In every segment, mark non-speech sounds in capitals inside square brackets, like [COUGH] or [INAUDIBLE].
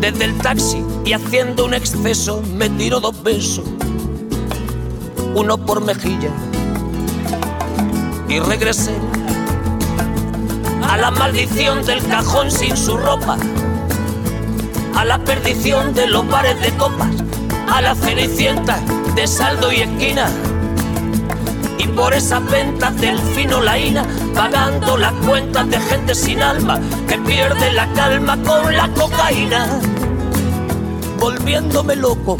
Desde el taxi y haciendo un exceso me tiró dos besos, uno por mejilla. Y regresé a la maldición del cajón sin su ropa, a la perdición de los bares de copas, a la cenicienta de saldo y esquina y por esas ventas del fino laína, pagando las cuentas de gente sin alma que pierde la calma con la cocaína, volviéndome loco,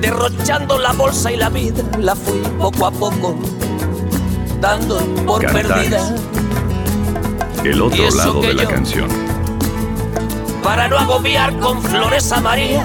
derrochando la bolsa y la vida, la fui poco a poco, dando por perdida. El otro lado de la canción. Para no agobiar con flores a María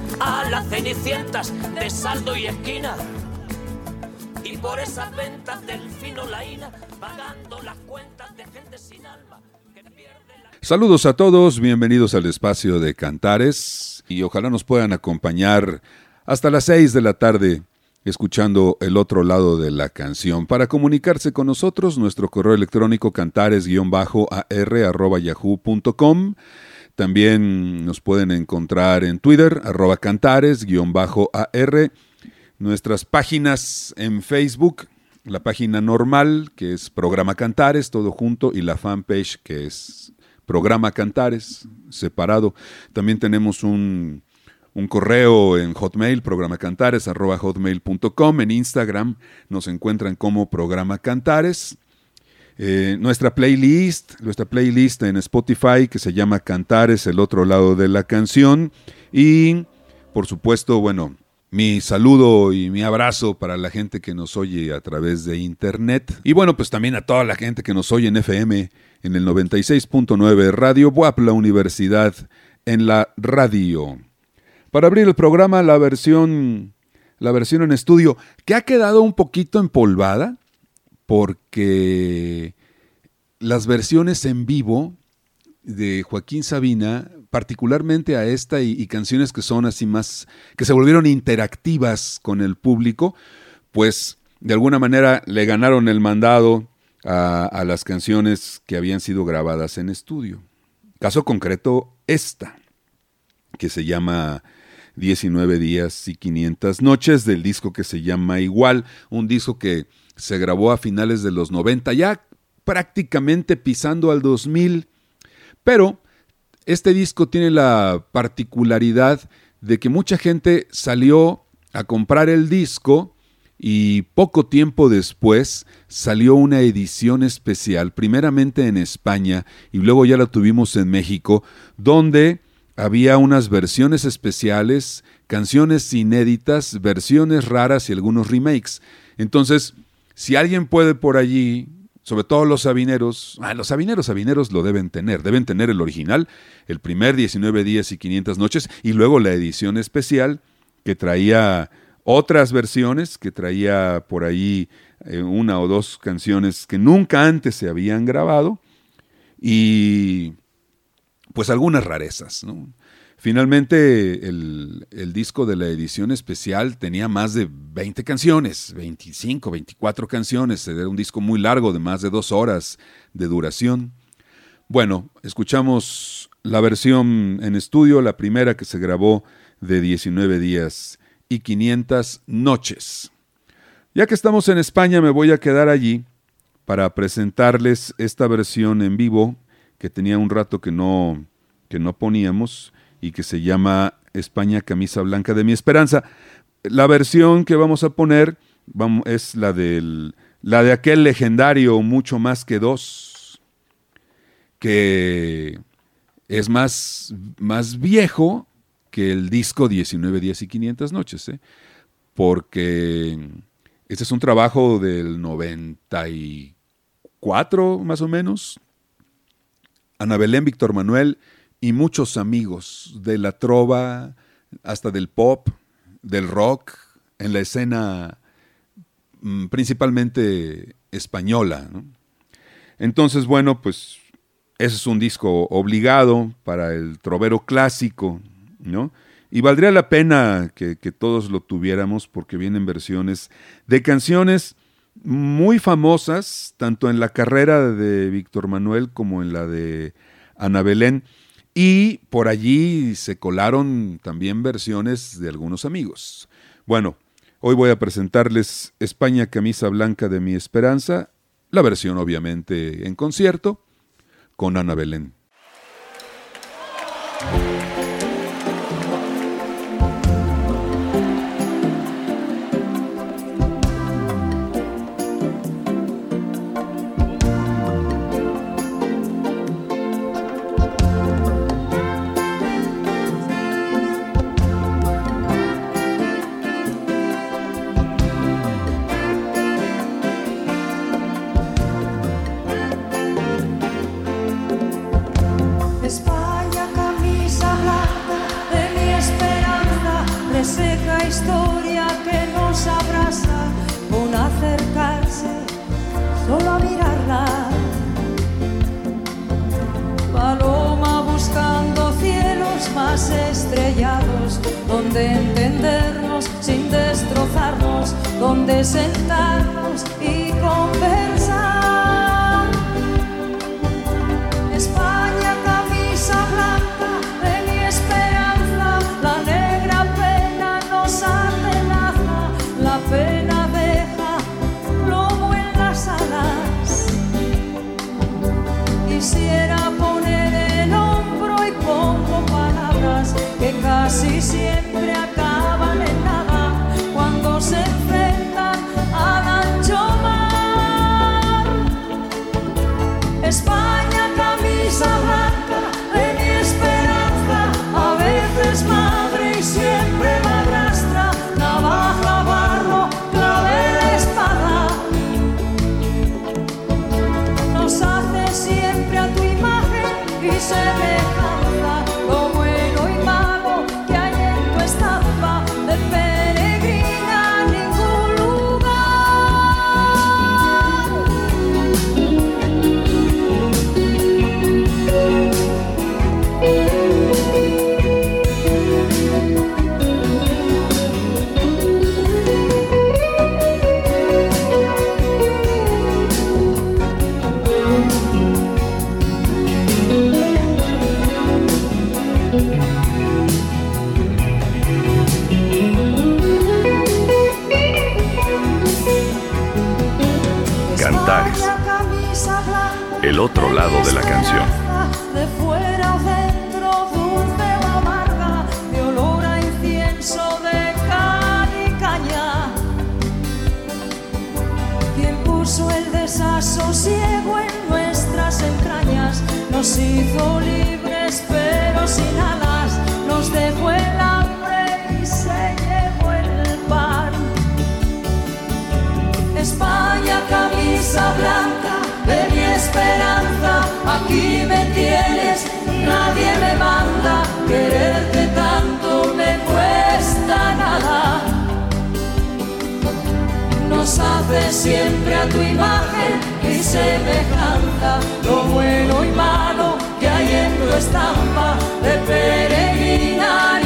a las cenicientas de saldo y esquina por esas ventas del fino laína, pagando las cuentas de gente sin alma. que pierde la- Saludos a todos, bienvenidos al espacio de Cantares y ojalá nos puedan acompañar hasta las 6 de la tarde escuchando el otro lado de la canción. Para comunicarse con nosotros, nuestro correo electrónico cantares-ar@yahoo.com. También nos pueden encontrar en Twitter, arroba cantares-ar. Nuestras páginas en Facebook, la página normal, que es Programa Cantares, todo junto, y la fanpage, que es Programa Cantares, separado. También tenemos un, un correo en Hotmail, programacantares, arroba hotmail.com. En Instagram nos encuentran como Programa Cantares. Eh, nuestra playlist, nuestra playlist en Spotify que se llama Cantares, el otro lado de la canción. Y, por supuesto, bueno, mi saludo y mi abrazo para la gente que nos oye a través de internet. Y bueno, pues también a toda la gente que nos oye en FM, en el 96.9 Radio WAP, la universidad en la radio. Para abrir el programa, la versión, la versión en estudio, que ha quedado un poquito empolvada, porque las versiones en vivo de Joaquín Sabina, particularmente a esta y, canciones que son así más, que se volvieron interactivas con el público, pues de alguna manera le ganaron el mandado a, a las canciones que habían sido grabadas en estudio. Caso concreto, esta, que se llama 19 días y 500 noches, del disco que se llama Igual, un disco que se grabó a finales de los 90, ya prácticamente pisando al 2000, pero este disco tiene la particularidad de que mucha gente salió a comprar el disco y poco tiempo después salió una edición especial, primeramente en España y luego ya la tuvimos en México, donde había unas versiones especiales, canciones inéditas, versiones raras y algunos remakes. Entonces, si alguien puede por allí, sobre todo los sabineros, ah, los sabineros sabineros lo deben tener, deben tener el original, el primer 19 días y 500 noches y luego la edición especial que traía otras versiones, que traía por ahí eh, una o dos canciones que nunca antes se habían grabado y pues algunas rarezas. ¿no? Finalmente el, disco de la edición especial tenía más de 20 canciones, 25, 24 canciones, era un disco muy largo de más de dos horas de duración. Bueno, escuchamos la versión en estudio, la primera que se grabó de 19 días y 500 noches. Ya que estamos en España, me voy a quedar allí para presentarles esta versión en vivo que tenía un rato que no, que no poníamos y que se llama España Camisa Blanca de mi Esperanza. La versión que vamos a poner es la, del, la de aquel legendario Mucho más que dos, que es más, más viejo que el disco 19 días y 500 noches, ¿eh? porque este es un trabajo del 94 más o menos. Ana Belén, Víctor Manuel y muchos amigos de la trova, hasta del pop, del rock, en la escena mm, principalmente española. Entonces, bueno, pues ese es un disco obligado para el trovero clásico, ¿no? Y valdría la pena que, que todos lo tuviéramos porque vienen versiones de canciones muy famosas, tanto en la carrera de Víctor Manuel como en la de Ana Belén. Y por allí se colaron también versiones de algunos amigos. Bueno, hoy voy a presentarles España Camisa Blanca de mi Esperanza, la versión obviamente en concierto, con Ana Belén. Casi siempre otro lado de la canción. De fuera dentro, dulce o amarga, de olor a incienso, de cal y caña. Quien puso el desasosiego en nuestras entrañas, nos hizo libres pero sin alas, quererte tanto me cuesta nada. Nos hace siempre a tu imagen y semejanza, lo bueno y malo que hay en tu estampa, de peregrina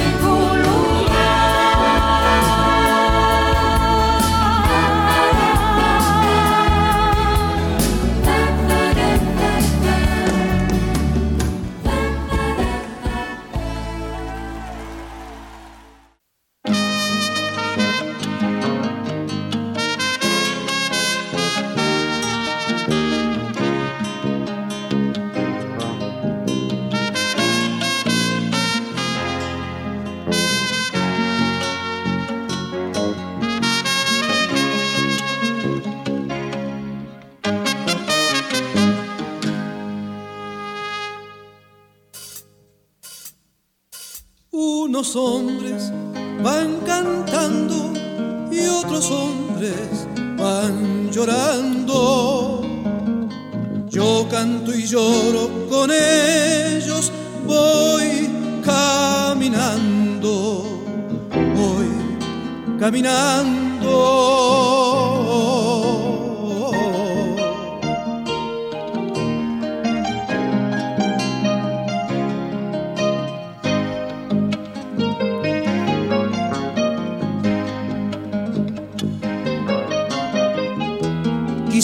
Unos hombres van cantando y otros hombres van llorando. Yo canto y lloro con ellos, voy caminando, voy caminando.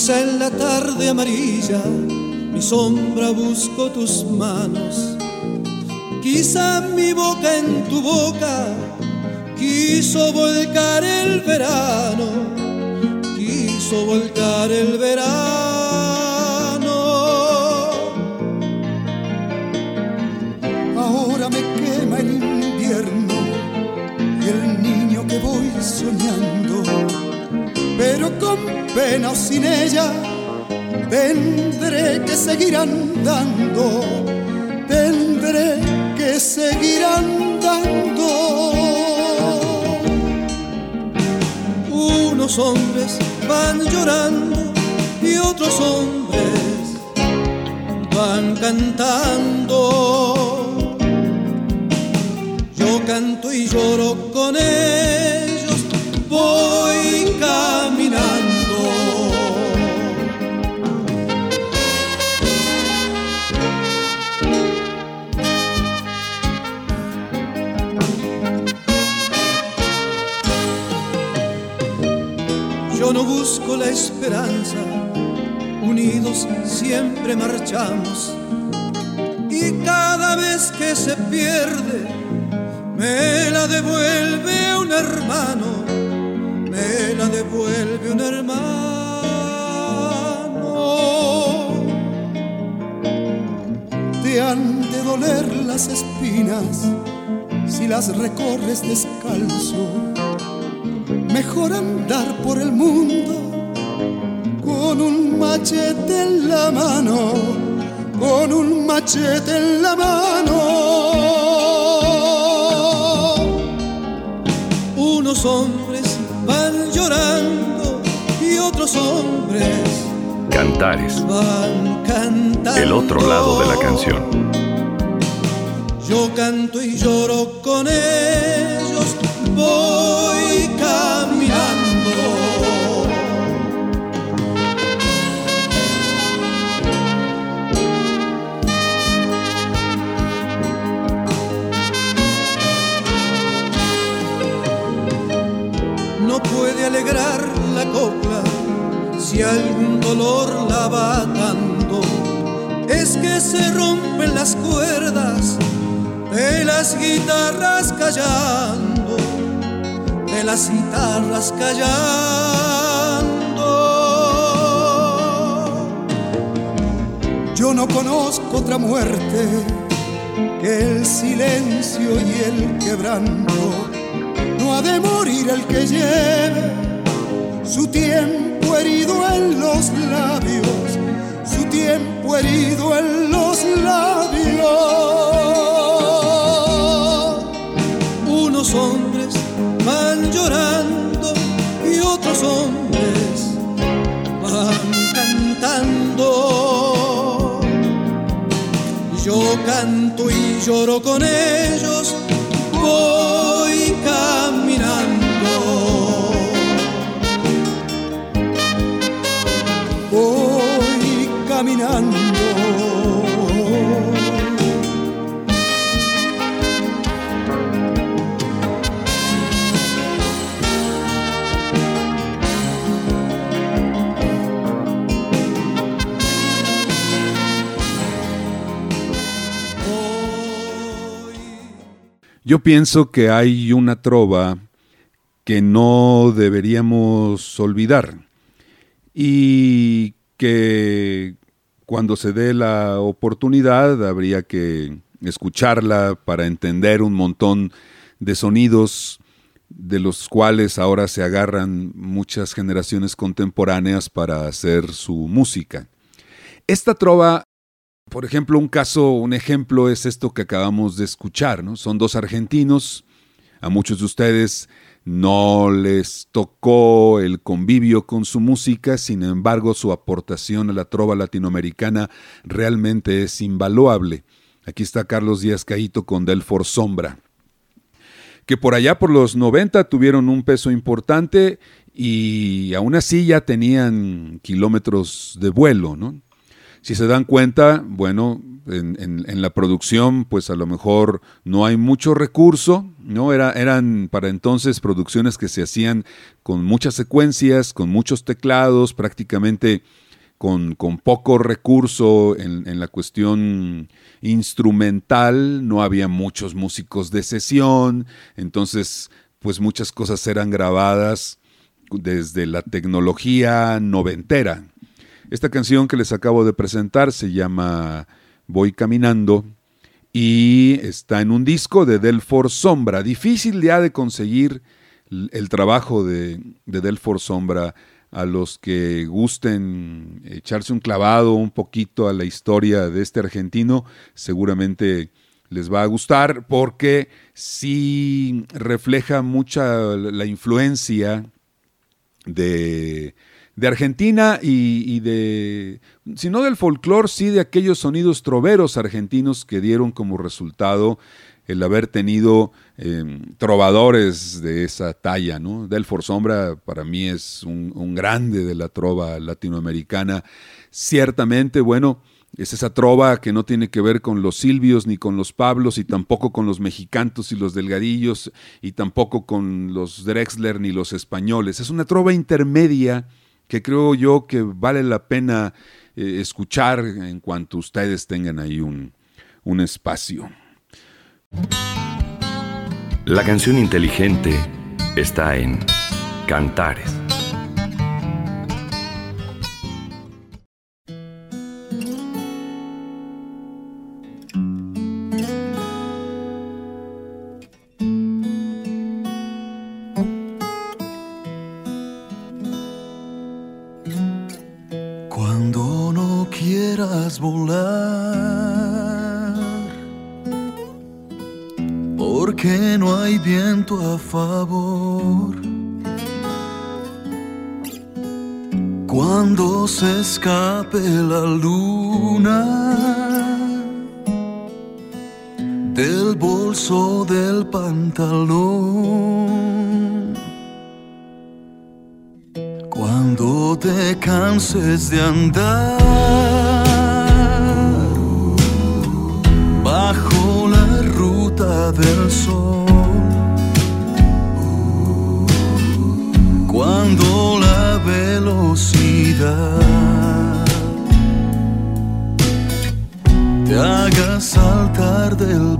Quizá en la tarde amarilla mi sombra busco tus manos. Quizá mi boca en tu boca quiso volcar el verano, quiso volcar el verano. Pena o sin ella tendré que seguir andando, tendré que seguir andando. Unos hombres van llorando y otros hombres van cantando. Yo canto y lloro con ellos, voy conozco la esperanza, unidos siempre marchamos. Y cada vez que se pierde, me la devuelve un hermano, me la devuelve un hermano. Te han de doler las espinas si las recorres descalzo. Mejor andar por el mundo con un machete en la mano, con un machete en la mano. Unos hombres van llorando y otros hombres Cantares, van cantando. el otro lado de la canción. Yo canto y lloro con ellos, voy No puede alegrar la copla si algún dolor la va dando. Es que se rompen las cuerdas de las guitarras callando, de las guitarras callando. Yo no conozco otra muerte que el silencio y el quebranto. No ha de morir el que lleve su tiempo herido en los labios, su tiempo herido en los labios. Unos hombres van llorando y otros hombres van cantando. Yo canto y lloro con ellos, Yo pienso que hay una trova que no deberíamos olvidar y que cuando se dé la oportunidad habría que escucharla para entender un montón de sonidos de los cuales ahora se agarran muchas generaciones contemporáneas para hacer su música. Esta trova por ejemplo, un caso, un ejemplo es esto que acabamos de escuchar, ¿no? Son dos argentinos, a muchos de ustedes no les tocó el convivio con su música, sin embargo su aportación a la trova latinoamericana realmente es invaluable. Aquí está Carlos Díaz Caíto con Delfor Sombra, que por allá por los 90 tuvieron un peso importante y aún así ya tenían kilómetros de vuelo, ¿no? Si se dan cuenta, bueno, en, la producción, pues a lo mejor no hay mucho recurso, ¿no? Era, eran para entonces producciones que se hacían con muchas secuencias, con muchos teclados, prácticamente con, con poco recurso en, en, la cuestión instrumental, no había muchos músicos de sesión, entonces, pues muchas cosas eran grabadas desde la tecnología noventera, esta canción que les acabo de presentar se llama Voy Caminando y está en un disco de Delfor Sombra. Difícil ya de conseguir el trabajo de, de Delfor Sombra a los que gusten echarse un clavado un poquito a la historia de este argentino, seguramente les va a gustar porque sí refleja mucha la influencia de de Argentina y, y, de, si no del folclore, sí de aquellos sonidos troveros argentinos que dieron como resultado el haber tenido eh, trovadores de esa talla, ¿no? Delfor Sombra para mí es un, un, grande de la trova latinoamericana. Ciertamente, bueno, es esa trova que no tiene que ver con los silvios ni con los pablos y tampoco con los mexicantos y los delgadillos y tampoco con los Drexler ni los españoles. Es una trova intermedia que creo yo que vale la pena eh, escuchar en cuanto ustedes tengan ahí un, un espacio. La canción inteligente está en Cantares. A favor. Cuando se escape la luna del bolso del pantalón. Cuando te canses de andar te haga saltar del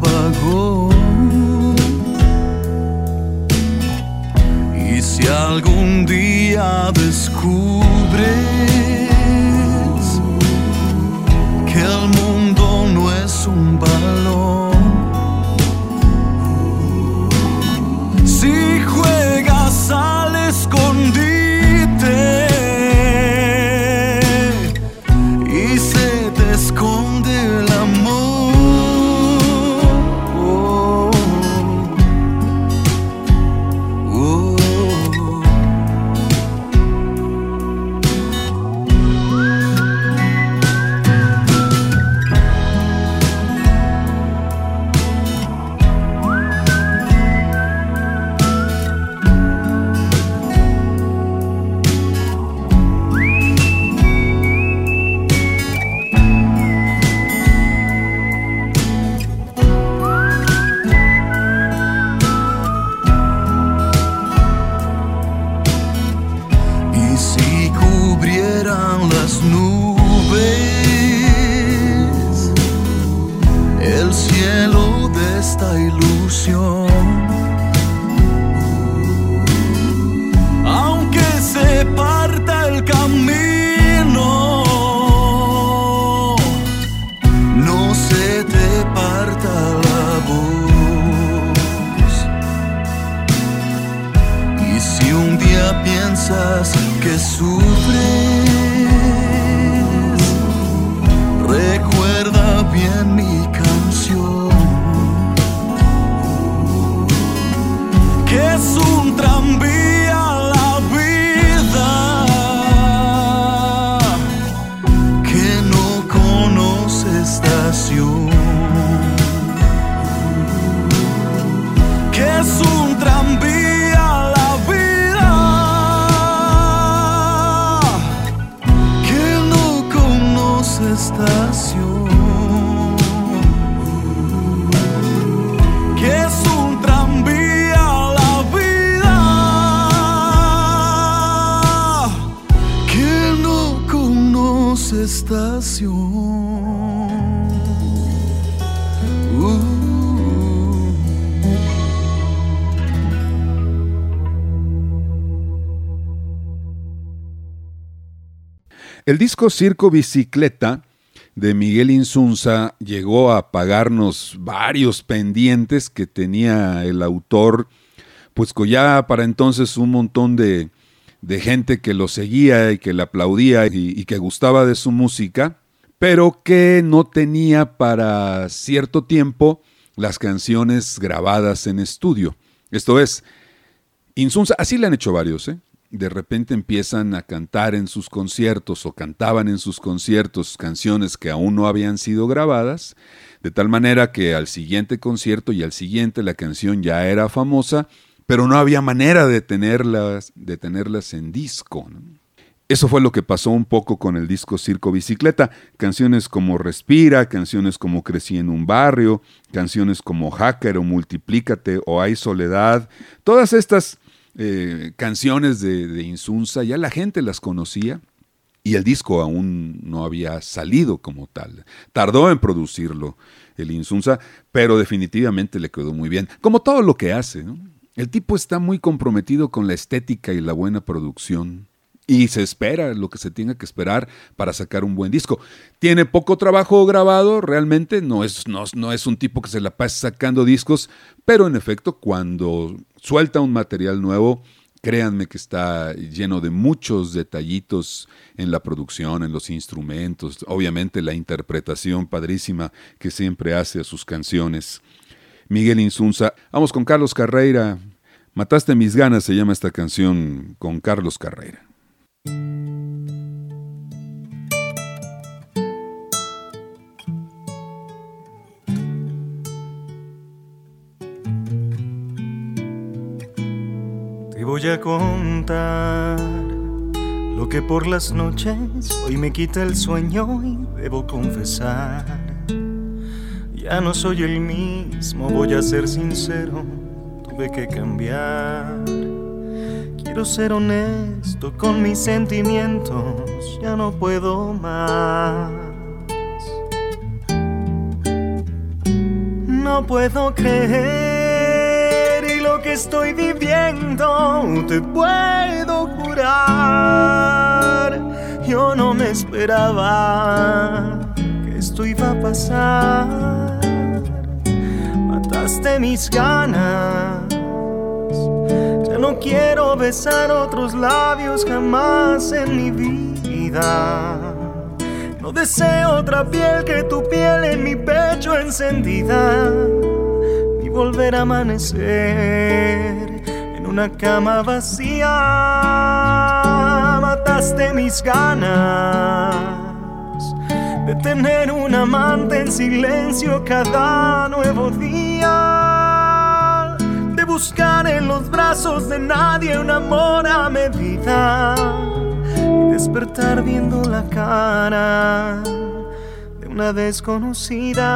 disco Circo Bicicleta de Miguel Insunza llegó a pagarnos varios pendientes que tenía el autor, pues ya para entonces un montón de, gente que lo seguía y que le aplaudía y, y que gustaba de su música, pero que no tenía para cierto tiempo las canciones grabadas en estudio. Esto es, Insunza, así le han hecho varios, ¿eh? De repente empiezan a cantar en sus conciertos o cantaban en sus conciertos canciones que aún no habían sido grabadas, de tal manera que al siguiente concierto y al siguiente la canción ya era famosa, pero no había manera de tenerlas, de tenerlas en disco. Eso fue lo que pasó un poco con el disco Circo Bicicleta. Canciones como Respira, canciones como Crecí en un barrio, canciones como Hacker o Multiplícate o Hay Soledad. Todas estas eh, canciones de, Insunza, ya la gente las conocía y el disco aún no había salido como tal. Tardó en producirlo el Insunza, pero definitivamente le quedó muy bien, como todo lo que hace. El tipo está muy comprometido con la estética y la buena producción. Y se espera lo que se tenga que esperar para sacar un buen disco. Tiene poco trabajo grabado, realmente, no es, no, no es un tipo que se la pase sacando discos, pero en efecto, cuando suelta un material nuevo, Créanme que está lleno de muchos detallitos en la producción, en los instrumentos, obviamente la interpretación padrísima que siempre hace a sus canciones. Miguel Insunza. Vamos con Carlos Carreira. Mataste mis ganas se llama esta canción con Carlos Carreira. Voy a contar lo que por las noches hoy me quita el sueño y debo confesar. Ya no soy el mismo, voy a ser sincero, tuve que cambiar. Quiero ser honesto con mis sentimientos, ya no puedo más. No puedo creer que estoy viviendo, te puedo jurar. Yo no me esperaba que esto iba a pasar. Mataste mis ganas. Ya no quiero besar otros labios jamás en mi vida. No deseo otra piel que tu piel en mi pecho encendida volver a amanecer en una cama vacía. Mataste mis ganas de tener un amante en silencio cada nuevo día. De buscar en los brazos de nadie un amor a medida. Y despertar viendo la cara de una desconocida.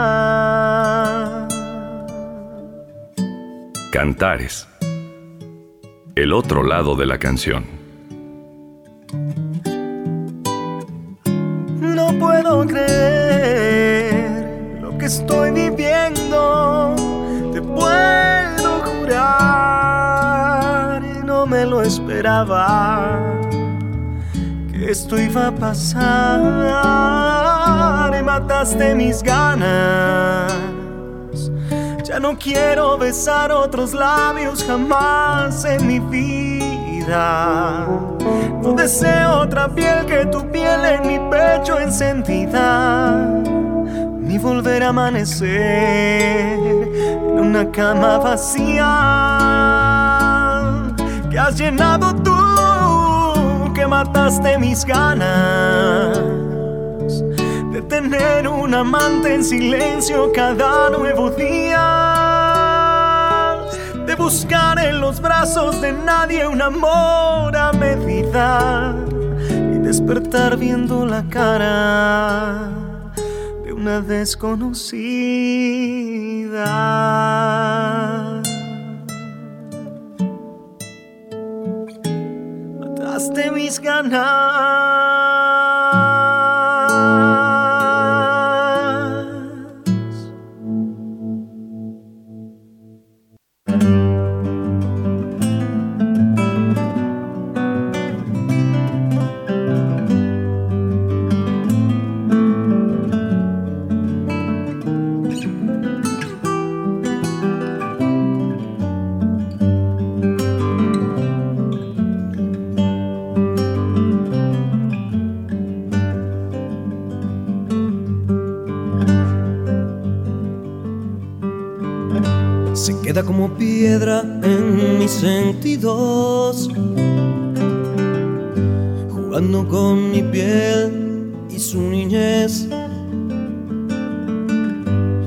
Cantares. El otro lado de la canción. No puedo creer lo que estoy viviendo. Te puedo jurar, no me lo esperaba. Que esto iba a pasar. Mataste mis ganas ya no quiero besar otros labios jamás en mi vida. No deseo otra piel que tu piel en mi pecho encendida. Ni volver a amanecer en una cama vacía que has llenado tú, que mataste mis ganas de tener un amante en silencio cada nuevo día, de buscar en los brazos de nadie un amor a medida y despertar viendo la cara de una desconocida. Mataste mis ganas. Como piedra en mis sentidos, jugando con mi piel y su niñez.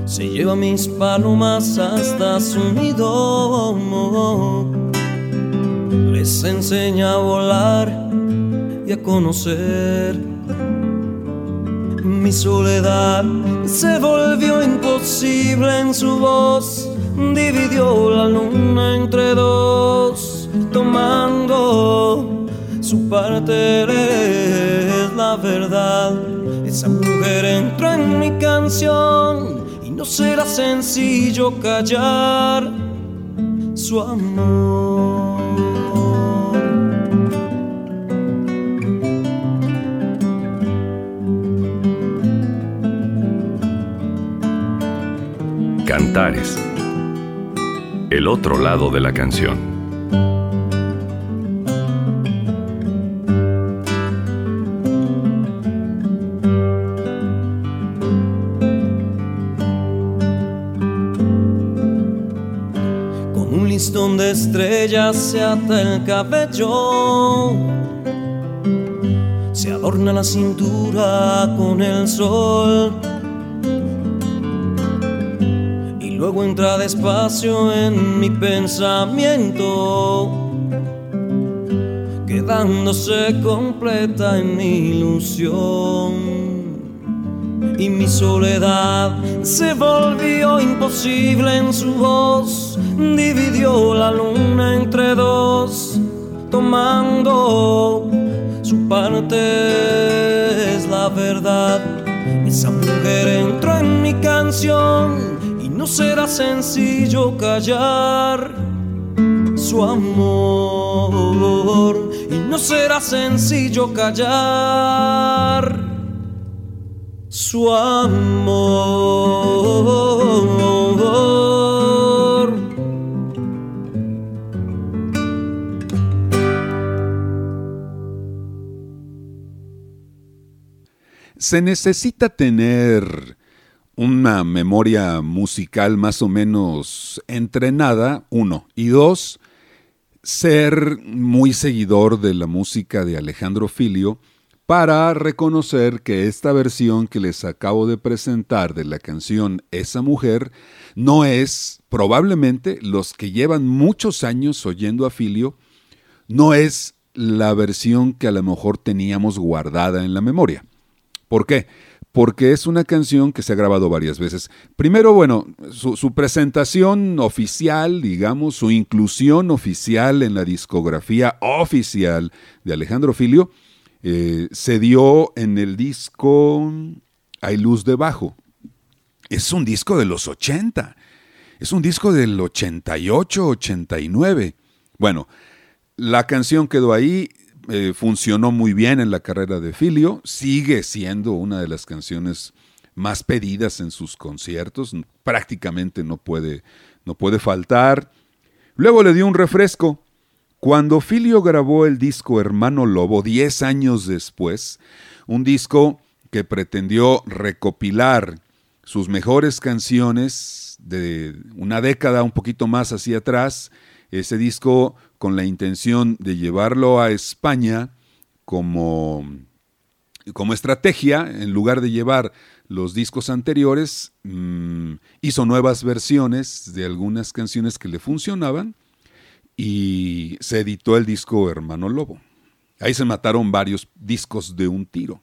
Se lleva mis palomas hasta su nido, les enseña a volar y a conocer. Mi soledad se volvió imposible en su voz dividió la luna entre dos. tomando su parte es la verdad. Esa mujer entró en mi canción y no será sencillo callar su amor. Cantares. El otro lado de la canción. donde estrellas se ata el cabello, se adorna la cintura con el sol luego entra despacio en mi pensamiento, quedándose completa en mi ilusión y mi soledad se volvió imposible en su voz. Dividió la luna entre dos, tomando su parte es la verdad. Esa mujer entró en mi canción será sencillo callar su amor. Y no será sencillo callar su amor. Se necesita tener una memoria musical más o menos entrenada, uno, y dos, ser muy seguidor de la música de Alejandro Filio, para reconocer que esta versión que les acabo de presentar de la canción Esa mujer no es, probablemente, los que llevan muchos años oyendo a Filio, no es la versión que a lo mejor teníamos guardada en la memoria. ¿Por qué? Porque es una canción que se ha grabado varias veces. Primero, bueno, su, presentación oficial, digamos, su inclusión oficial en la discografía oficial de Alejandro Filio, eh, se dio en el disco Hay luz debajo. Es un disco de los 80. Es un disco del 88, 89. Bueno, la canción quedó ahí, eh, funcionó muy bien en la carrera de Filio, sigue siendo una de las canciones más pedidas en sus conciertos, prácticamente no puede, no puede faltar. Luego le dio un refresco, cuando Filio grabó el disco Hermano Lobo, 10 años después, un disco que pretendió recopilar sus mejores canciones de una década un poquito más hacia atrás, ese disco con la intención de llevarlo a España como, como estrategia, en lugar de llevar los discos anteriores, mm, hizo nuevas versiones de algunas canciones que le funcionaban y se editó el disco Hermano Lobo. Ahí se mataron varios discos de un tiro.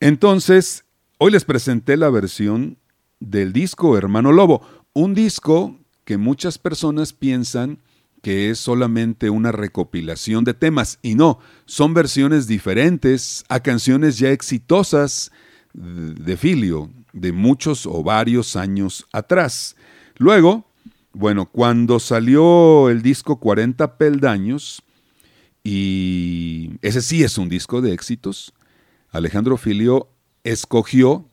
Entonces, hoy les presenté la versión del disco Hermano Lobo, un disco que muchas personas piensan que es solamente una recopilación de temas y no, son versiones diferentes a canciones ya exitosas de Filio de muchos o varios años atrás. Luego, bueno, cuando salió el disco 40 peldaños, y ese sí es un disco de éxitos, Alejandro Filio escogió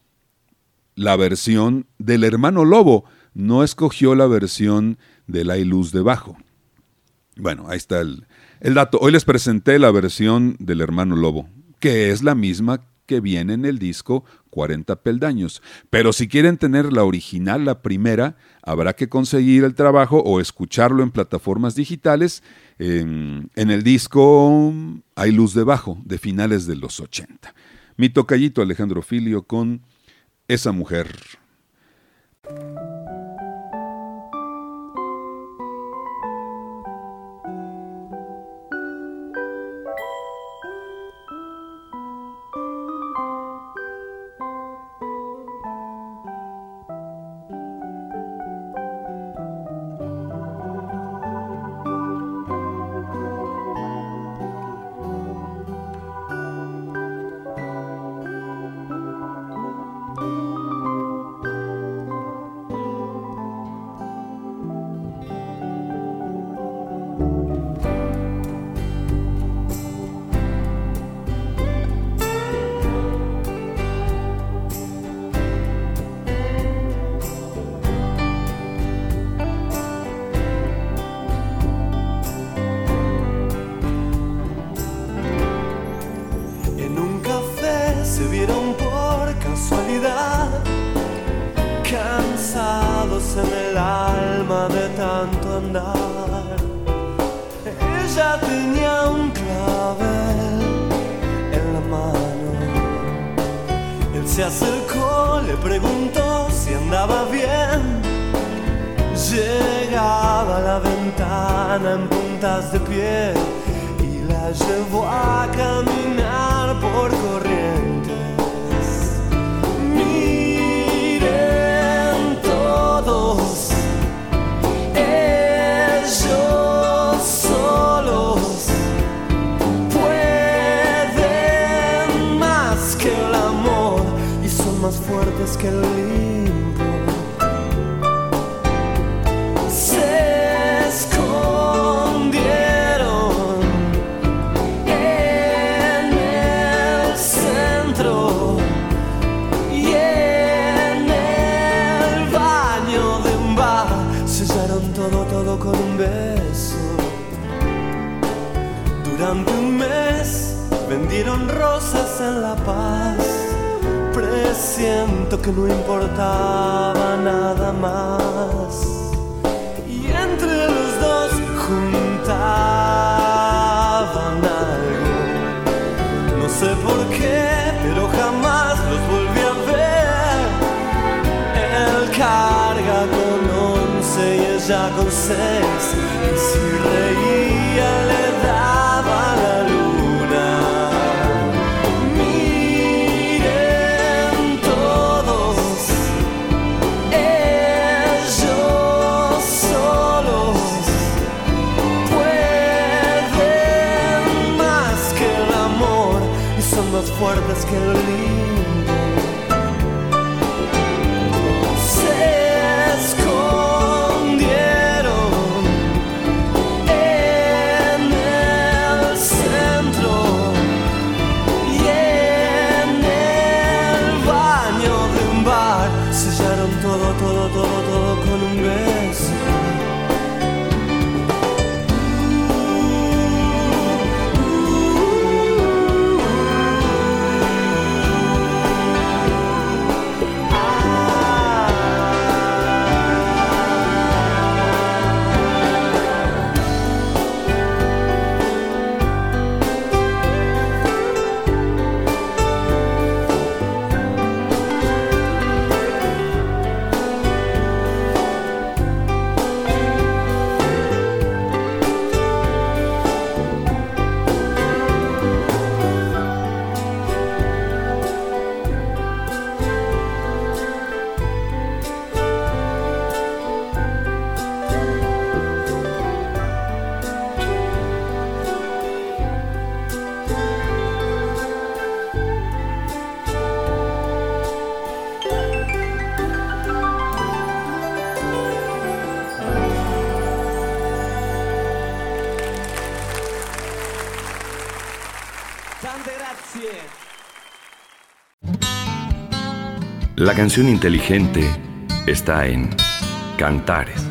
la versión del hermano Lobo, no escogió la versión de La Luz debajo. Bueno, ahí está el, dato. Hoy les presenté la versión del hermano Lobo, que es la misma que viene en el disco 40 peldaños. Pero si quieren tener la original, la primera, habrá que conseguir el trabajo o escucharlo en plataformas digitales. En, en el disco Hay luz debajo, de finales de los 80. Mi tocallito Alejandro Filio con Esa mujer. Ventana en puntas de pie y la llevó a caminar por corrientes. Miren todos, ellos solos pueden más que el amor y son más fuertes que el limbo. Rosas en La Paz. Presiento que no importaba nada más. Y entre los dos juntaban algo. No sé por qué, fuertes que La canción inteligente está en Cantares.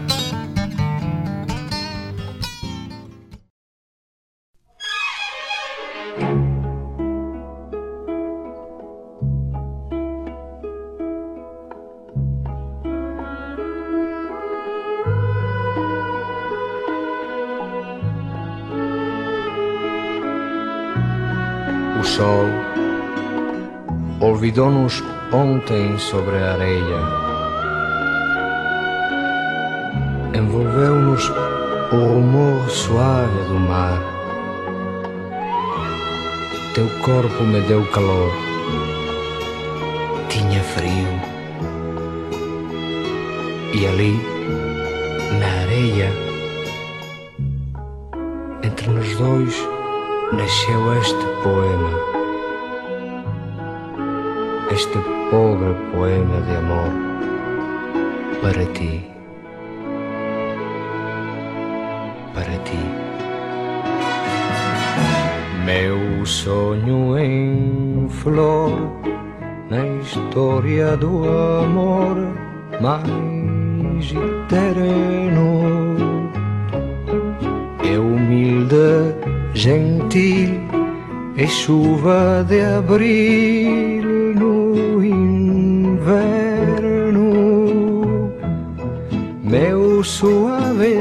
Ontem sobre a areia. Envolveu-nos o rumor suave do mar. Teu corpo me deu calor. Tinha frio. E ali, na areia, entre nós dois, nasceu este poema. Este pobre poema de amor para ti. Para ti. Meu sonho em flor na história do amor mais eterno é humilde, gentil, é chuva de abril suave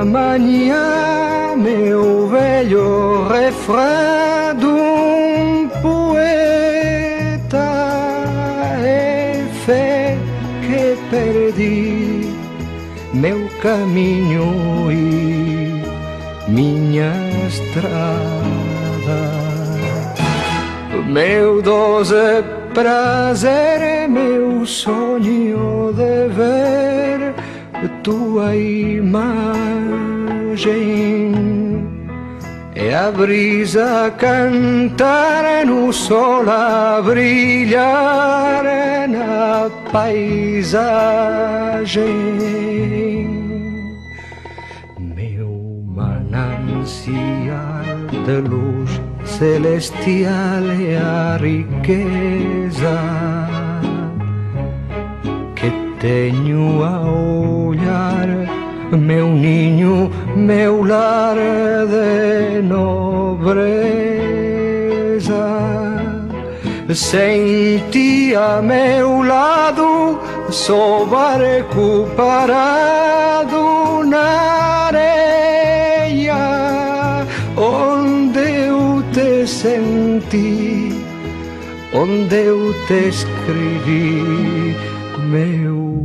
amanhã, meu velho refrão de um poeta é fé que perdi meu caminho e minha estrada. Meu doce prazer, meu sonho de ver tua imagem. É a brisa cantar no sol a brilhar na paisagem. Meu manancial de luz celestial é a riqueza que tenho a olhar meu ninho, meu lar de nobreza. Sem ti a meu lado, sou barco parado na areia, onde eu te senti, onde eu te escrevi, meu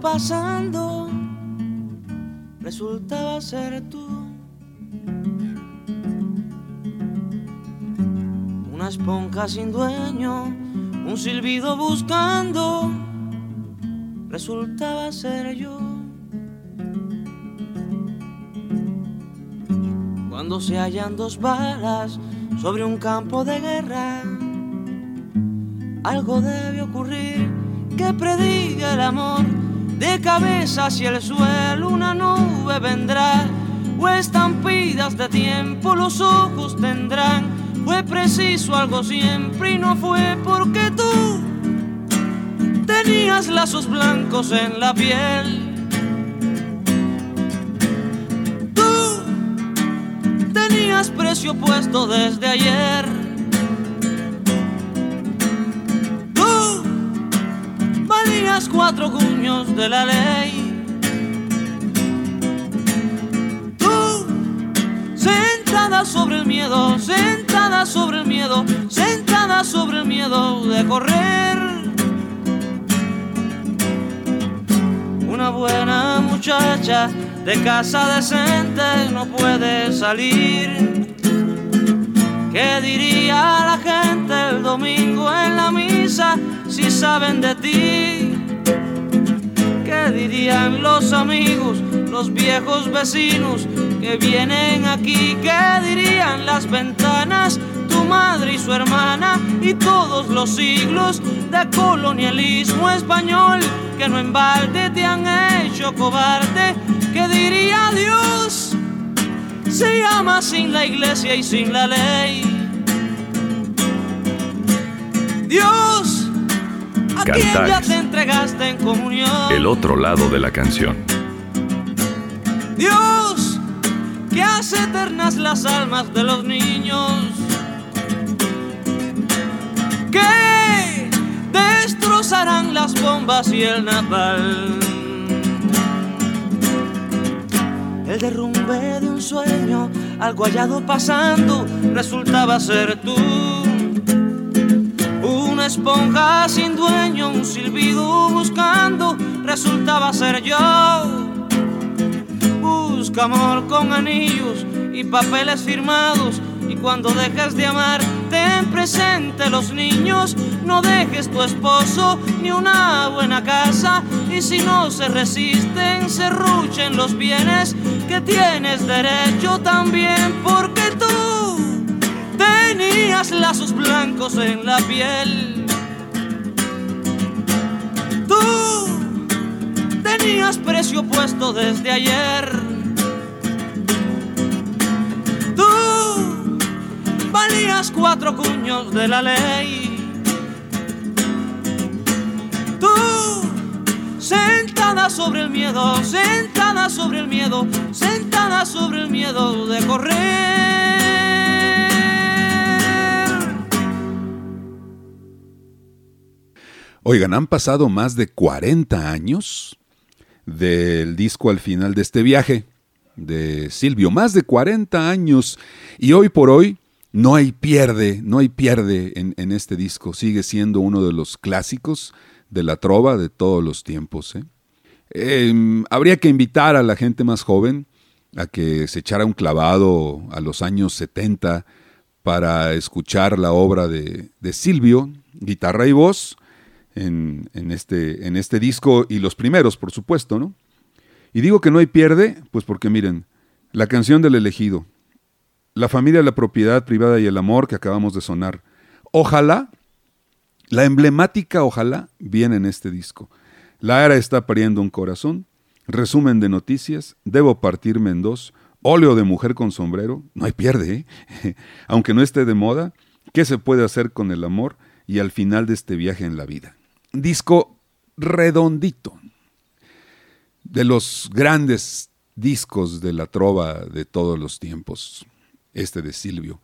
pasando resultaba ser tú. Una esponja sin dueño, un silbido buscando, resultaba ser yo. Cuando se hallan dos balas sobre un campo de guerra, algo debe ocurrir que prediga el amor. De cabeza hacia el suelo una nube vendrá, o estampidas de tiempo los ojos tendrán. Fue preciso algo siempre y no fue porque tú tenías lazos blancos en la piel. Tú tenías precio puesto desde ayer cuatro cuños de la ley. Tú, sentada sobre el miedo, sentada sobre el miedo, sentada sobre el miedo de correr. Una buena muchacha de casa decente no puede salir. ¿Qué diría la gente el domingo en la misa si saben de ti? ¿Qué dirían los amigos, los viejos vecinos que vienen aquí? ¿Qué dirían las ventanas, tu madre y su hermana y todos los siglos de colonialismo español que no en balde te han hecho cobarde? ¿Qué diría Dios? Se llama sin la iglesia y sin la ley. Dios ya te entregaste en comunión. El otro lado de la canción. Dios, que hace eternas las almas de los niños. Que destrozarán las bombas y el napal. El derrumbe de un sueño, algo hallado pasando, resultaba ser tú esponja sin dueño, un silbido buscando, resultaba ser yo. Busca amor con anillos y papeles firmados, y cuando dejes de amar, ten presente los niños, no dejes tu esposo ni una buena casa, y si no se resisten, se ruchen los bienes que tienes derecho también, porque tú tenías lazos blancos en la piel precio puesto desde ayer. Tú valías cuatro cuños de la ley. Tú, sentada sobre el miedo, sentada sobre el miedo, sentada sobre el miedo de correr. Oigan, han pasado más de 40 años del disco al final de este viaje de Silvio, más de 40 años y hoy por hoy no hay pierde, no hay pierde en, este disco, sigue siendo uno de los clásicos de la trova de todos los tiempos. ¿eh? Em, habría que invitar a la gente más joven a que se echara un clavado a los años 70 para escuchar la obra de, de Silvio, guitarra y voz, en, este, en este disco y los primeros, por supuesto, ¿no? Y digo que no hay pierde, pues porque miren, la canción del elegido, la familia, la propiedad privada y el amor que acabamos de sonar. Ojalá, la emblemática ojalá viene en este disco. La era está pariendo un corazón, resumen de noticias, debo partirme en dos, óleo de mujer con sombrero, no hay pierde, ¿eh? [LAUGHS] aunque no esté de moda, ¿qué se puede hacer con el amor y al final de este viaje en la vida? Disco redondito, de los grandes discos de la trova de todos los tiempos, este de Silvio.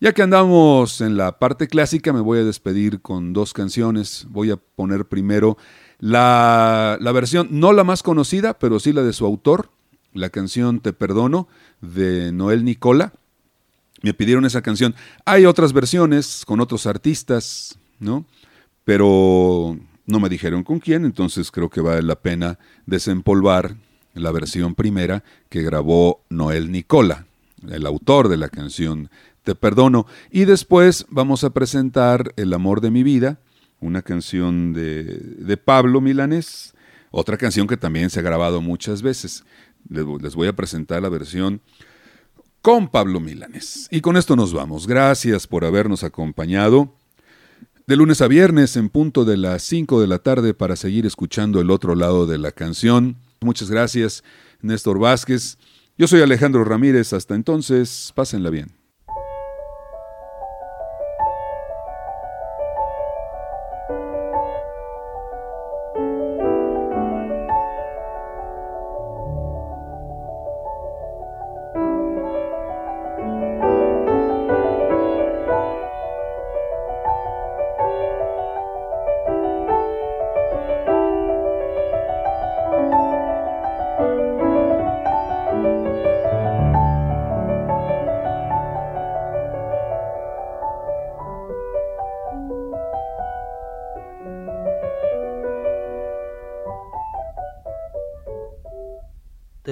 Ya que andamos en la parte clásica, me voy a despedir con dos canciones. Voy a poner primero la, la, versión, no la más conocida, pero sí la de su autor, la canción Te Perdono, de Noel Nicola. Me pidieron esa canción. Hay otras versiones con otros artistas, ¿no? Pero no me dijeron con quién, entonces creo que vale la pena desempolvar la versión primera que grabó Noel Nicola, el autor de la canción Te Perdono. Y después vamos a presentar El Amor de mi Vida, una canción de, Pablo Milanés, otra canción que también se ha grabado muchas veces. Les voy a presentar la versión con Pablo Milanés. Y con esto nos vamos. Gracias por habernos acompañado de lunes a viernes en punto de las 5 de la tarde para seguir escuchando el otro lado de la canción. Muchas gracias, Néstor Vázquez. Yo soy Alejandro Ramírez. Hasta entonces, pásenla bien.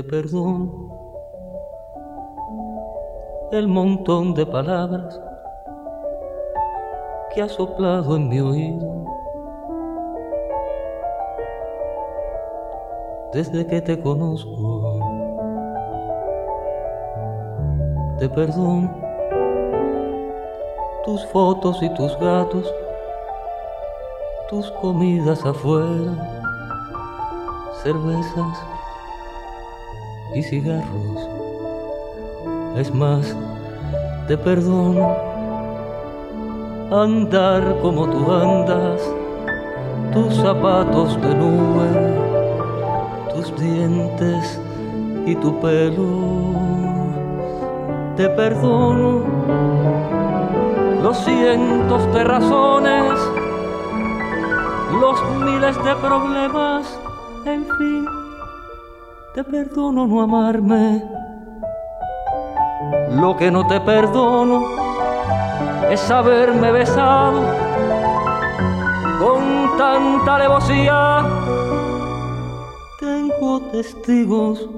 Perdón el montón de palabras que ha soplado en mi oído. Desde que te conozco, te perdón tus fotos y tus gatos, tus comidas afuera, cervezas y cigarros. Es más, te perdono andar como tú andas, tus zapatos de nube, tus dientes y tu pelo. Te perdono los cientos de razones, los miles de problemas, en fin te perdono no amarme. Lo que no te perdono es haberme besado con tanta alevosía. Tengo testigos.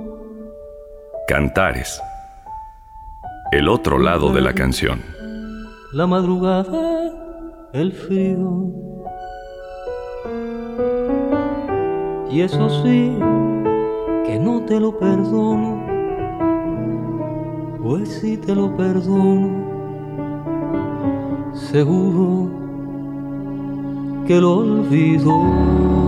Cantares. El otro lado de la canción. La madrugada, el frío. Y eso sí que no te lo perdono, pues si te lo perdono, seguro que lo olvido.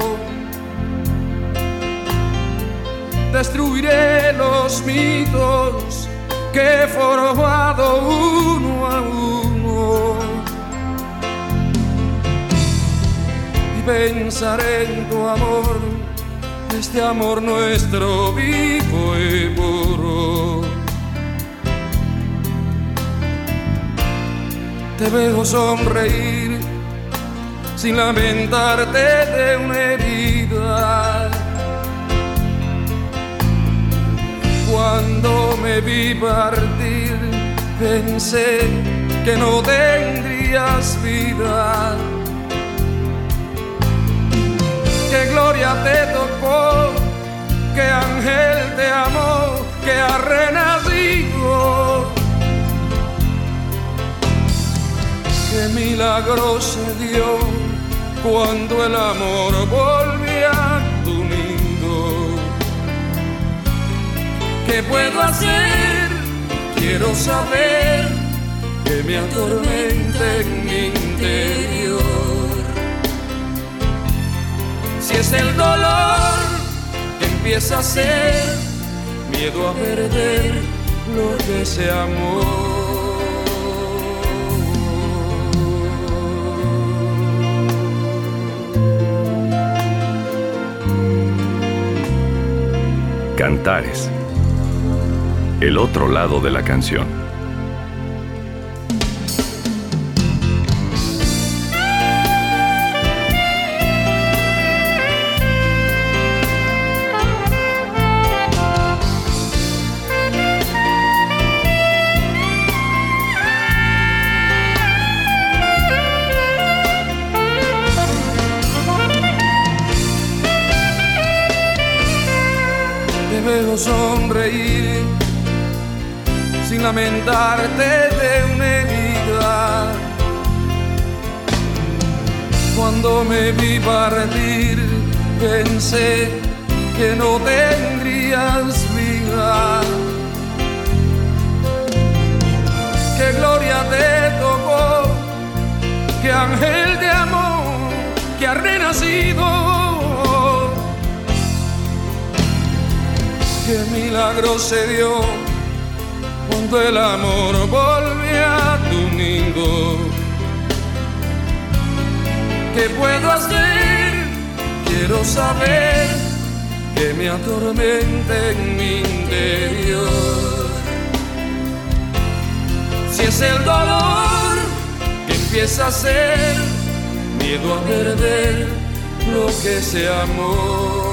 Destruiré los mitos que he formado uno a uno. pensaré en tu amor, este amor nuestro vivo y puro. Te veo sonreír sin lamentarte de una herida. Cuando me vi partir, pensé que no tendrías vida que gloria te tocó, que ángel te amó, que ha renacido. Que milagro se dio cuando el amor volvía ¿Qué puedo hacer? Quiero saber que me atormenta en mi interior si es el dolor que empieza a ser miedo a perder lo que se amó. Cantares. El otro lado de la canción. sonreír lamentarte de una herida. Cuando me vi partir, pensé que no tendrías vida. Que gloria te tocó, que ángel de amor que ha renacido qué milagro se dio cuando el amor volvió a tu nido. ¿Qué puedo hacer? Quiero saber que me atormenta en mi interior. Si es el dolor que empieza a ser miedo a perder lo que se amó.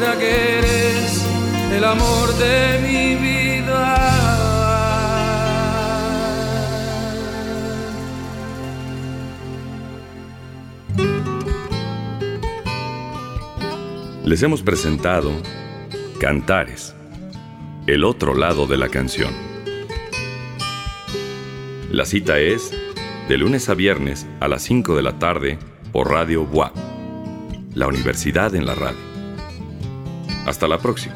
¿Será que eres el amor de mi vida? Les hemos presentado Cantares, el otro lado de la canción. La cita es de lunes a viernes a las 5 de la tarde por Radio Bois, la universidad en la radio. Hasta la próxima.